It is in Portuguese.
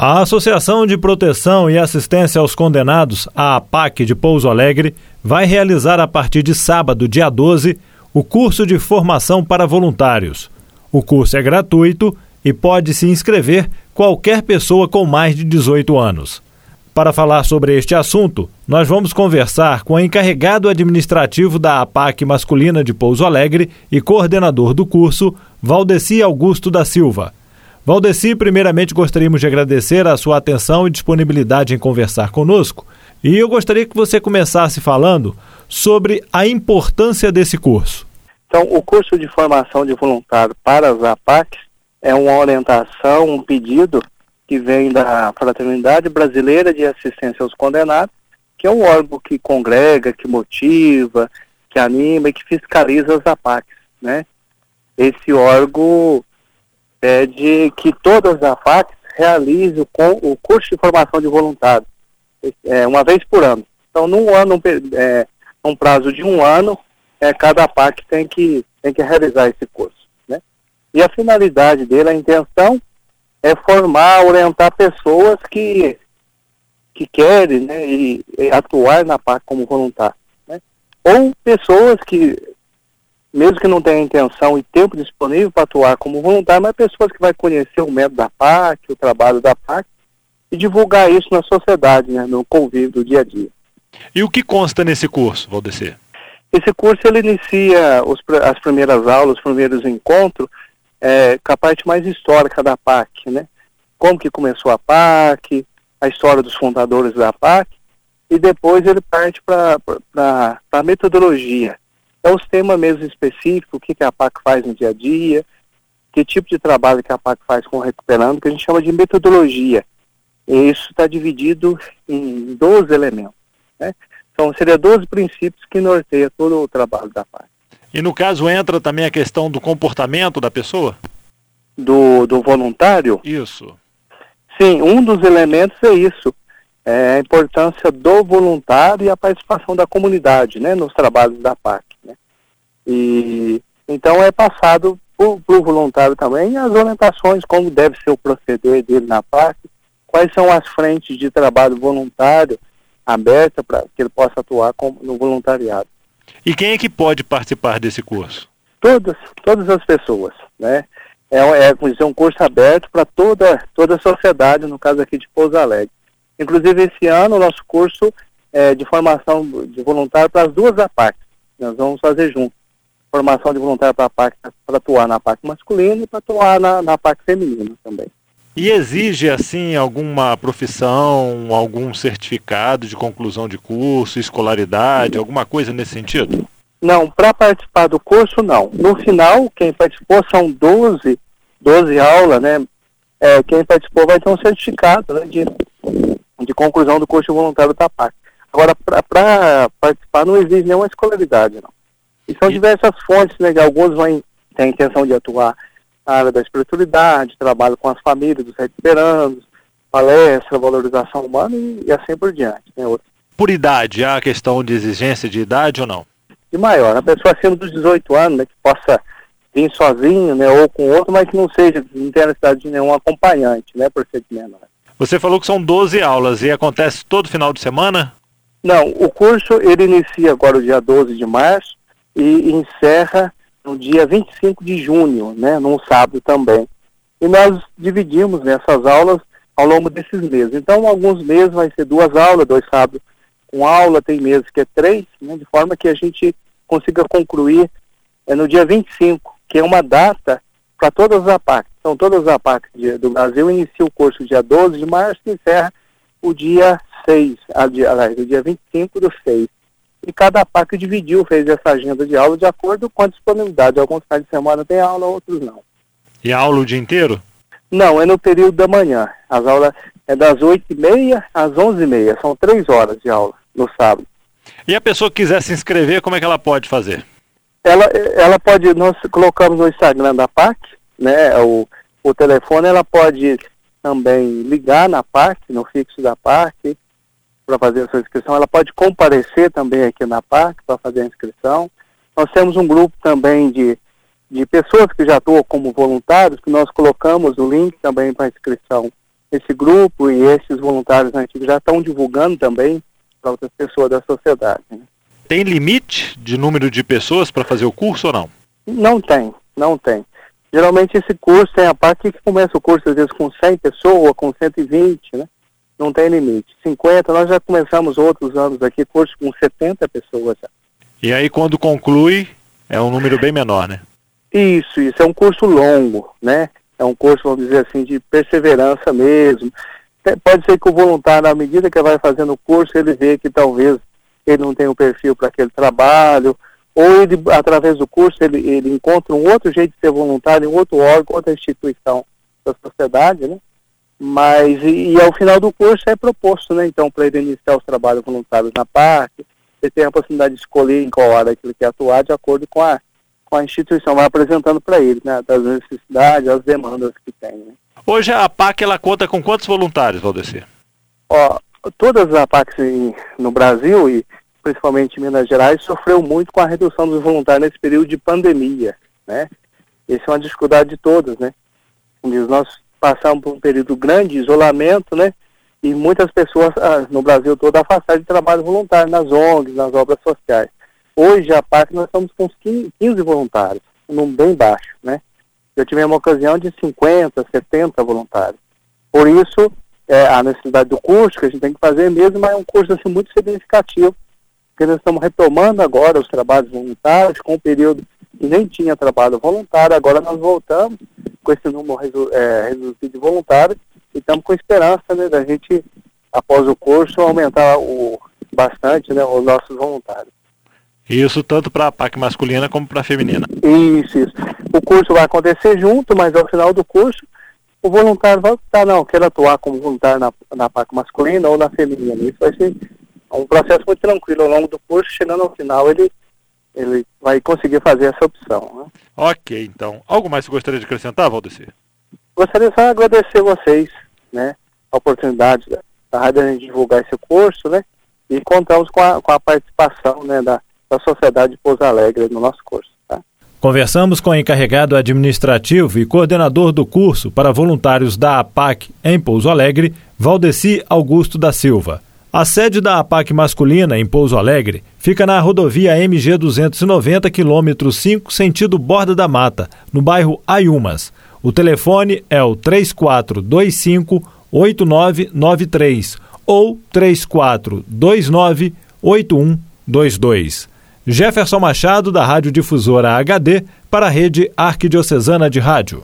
A Associação de Proteção e Assistência aos Condenados, a APAC de Pouso Alegre, vai realizar a partir de sábado, dia 12, o curso de formação para voluntários. O curso é gratuito e pode se inscrever qualquer pessoa com mais de 18 anos. Para falar sobre este assunto, nós vamos conversar com o encarregado administrativo da APAC masculina de Pouso Alegre e coordenador do curso, Valdeci Augusto da Silva. Valdeci, primeiramente gostaríamos de agradecer a sua atenção e disponibilidade em conversar conosco. E eu gostaria que você começasse falando sobre a importância desse curso. Então, o curso de formação de voluntário para as APACs é uma orientação, um pedido que vem da Fraternidade Brasileira de Assistência aos Condenados, que é um órgão que congrega, que motiva, que anima e que fiscaliza as APACs, né? Esse órgão pede que todas as AFACs realizem o, o curso de formação de voluntário, é, uma vez por ano. Então, num ano, é, um prazo de um ano, é, cada APAC tem que, tem que realizar esse curso. Né? E a finalidade dele, a intenção, é formar, orientar pessoas que, que querem né, e, e atuar na PAC como voluntário. Né? Ou pessoas que mesmo que não tenha intenção e tempo disponível para atuar como voluntário, mas pessoas que vai conhecer o método da PAC, o trabalho da PAC, e divulgar isso na sociedade, né, no convívio do dia a dia. E o que consta nesse curso, Valdecir? Esse curso ele inicia os, as primeiras aulas, os primeiros encontros, é, com a parte mais histórica da PAC, né? Como que começou a PAC, a história dos fundadores da PAC, e depois ele parte para a metodologia, é os temas mesmo específicos, o que, que a PAC faz no dia a dia, que tipo de trabalho que a PAC faz com o recuperando, que a gente chama de metodologia. E isso está dividido em 12 elementos. Né? Então, seria 12 princípios que norteiam todo o trabalho da PAC. E no caso entra também a questão do comportamento da pessoa? Do, do voluntário? Isso. Sim, um dos elementos é isso é a importância do voluntário e a participação da comunidade, né, nos trabalhos da PAC. E então é passado para o voluntário também as orientações, como deve ser o proceder dele na PAC, quais são as frentes de trabalho voluntário aberta para que ele possa atuar no voluntariado. E quem é que pode participar desse curso? Todas, todas as pessoas, né? É, é um curso aberto para toda, toda a sociedade, no caso aqui de Pouso Alegre. Inclusive, esse ano, o nosso curso é de formação de voluntário para as duas APACs. Nós vamos fazer junto. Formação de voluntário para a PAC, para atuar na PAC masculina e para atuar na, na PAC feminina também. E exige, assim, alguma profissão, algum certificado de conclusão de curso, escolaridade, alguma coisa nesse sentido? Não, para participar do curso, não. No final, quem participou são 12, 12 aulas, né? É, quem participou vai ter um certificado né, de de conclusão do curso voluntário da PAC. Agora, para participar não exige nenhuma escolaridade, não. E são diversas fontes, né? Alguns vão ter a intenção de atuar na área da espiritualidade, trabalho com as famílias dos recuperandos, palestra, valorização humana e, e assim por diante. Né? Por idade, há a questão de exigência de idade ou não? De maior, a pessoa acima dos 18 anos, né, que possa vir sozinho, né, ou com outro, mas que não seja, não tenha necessidade de nenhum acompanhante, né, por ser menor. Você falou que são 12 aulas e acontece todo final de semana? Não, o curso ele inicia agora o dia 12 de março e encerra no dia 25 de junho, né, num sábado também. E nós dividimos nessas aulas ao longo desses meses. Então, alguns meses vai ser duas aulas, dois sábados com aula, tem meses que é três, né, de forma que a gente consiga concluir é, no dia 25, que é uma data para todas as APACs. Então, todas as APACs do Brasil iniciam o curso dia 12 de março e encerra o dia 6, aliás, o dia 25 do 6. E cada APAC dividiu, fez essa agenda de aula de acordo com a disponibilidade. Alguns finais de semana tem aula, outros não. E aula o dia inteiro? Não, é no período da manhã. As aulas é das 8h30 às 11h30. São três horas de aula no sábado. E a pessoa que quiser se inscrever, como é que ela pode fazer? ela, ela pode, nós colocamos no Instagram da PAC, né, o, o telefone, ela pode também ligar na PAC, no fixo da PAC, para fazer a sua inscrição. Ela pode comparecer também aqui na PAC para fazer a inscrição. Nós temos um grupo também de, de pessoas que já atuam como voluntários, que nós colocamos o link também para inscrição esse grupo e esses voluntários antigos já estão divulgando também para outras pessoas da sociedade. Né? Tem limite de número de pessoas para fazer o curso ou não? Não tem, não tem. Geralmente esse curso tem a parte que começa o curso às vezes com 100 pessoas, com 120, né? Não tem limite. 50, nós já começamos outros anos aqui, curso com 70 pessoas. Já. E aí quando conclui, é um número bem menor, né? Isso, isso. É um curso longo, né? É um curso, vamos dizer assim, de perseverança mesmo. Pode ser que o voluntário, à medida que vai fazendo o curso, ele vê que talvez ele não tem o um perfil para aquele trabalho, ou ele, através do curso, ele, ele encontra um outro jeito de ser voluntário em outro órgão, outra instituição da sociedade, né? Mas, e, e ao final do curso é proposto, né, então, para ele iniciar os trabalhos voluntários na parte, ele tem a possibilidade de escolher em qual área ele quer atuar de acordo com a, com a instituição, vai apresentando para ele, né, das necessidades, as demandas que tem, né. Hoje a APAC, ela conta com quantos voluntários, Valdecir? Ó, todas as APACs no Brasil e principalmente em Minas Gerais, sofreu muito com a redução dos voluntários nesse período de pandemia, né? Essa é uma dificuldade de todos, né? Nós passamos por um período grande de isolamento, né? E muitas pessoas ah, no Brasil todo afastadas de trabalho voluntário nas ONGs, nas obras sociais. Hoje, a parte nós estamos com uns 15, 15 voluntários, um número bem baixo, né? Eu tive uma ocasião de 50, 70 voluntários. Por isso, é, a necessidade do curso que a gente tem que fazer mesmo é um curso assim, muito significativo porque nós estamos retomando agora os trabalhos voluntários, com um período que nem tinha trabalho voluntário, agora nós voltamos com esse número é, reduzido de voluntários e estamos com esperança né, da gente, após o curso, aumentar o, bastante né, os nossos voluntários. Isso tanto para a PAC masculina como para a feminina. Isso, isso. O curso vai acontecer junto, mas ao final do curso o voluntário vai optar, não, quero atuar como voluntário na, na PAC masculina ou na feminina. Isso vai ser um processo muito tranquilo ao longo do curso, chegando ao final ele, ele vai conseguir fazer essa opção. Né? Ok, então. Algo mais você gostaria de acrescentar, Valdecir? Gostaria só de agradecer vocês, né, a oportunidade da, da rádio de divulgar esse curso, né, e contamos com a, com a participação, né, da, da Sociedade de Pouso Alegre no nosso curso. Tá? Conversamos com o encarregado administrativo e coordenador do curso para voluntários da APAC em Pouso Alegre, Valdeci Augusto da Silva. A sede da APAC masculina, em Pouso Alegre, fica na rodovia MG 290, quilômetro 5, sentido Borda da Mata, no bairro Ayumas. O telefone é o 3425 8993 ou 3429 8122. Jefferson Machado, da Rádio Difusora HD, para a Rede Arquidiocesana de Rádio.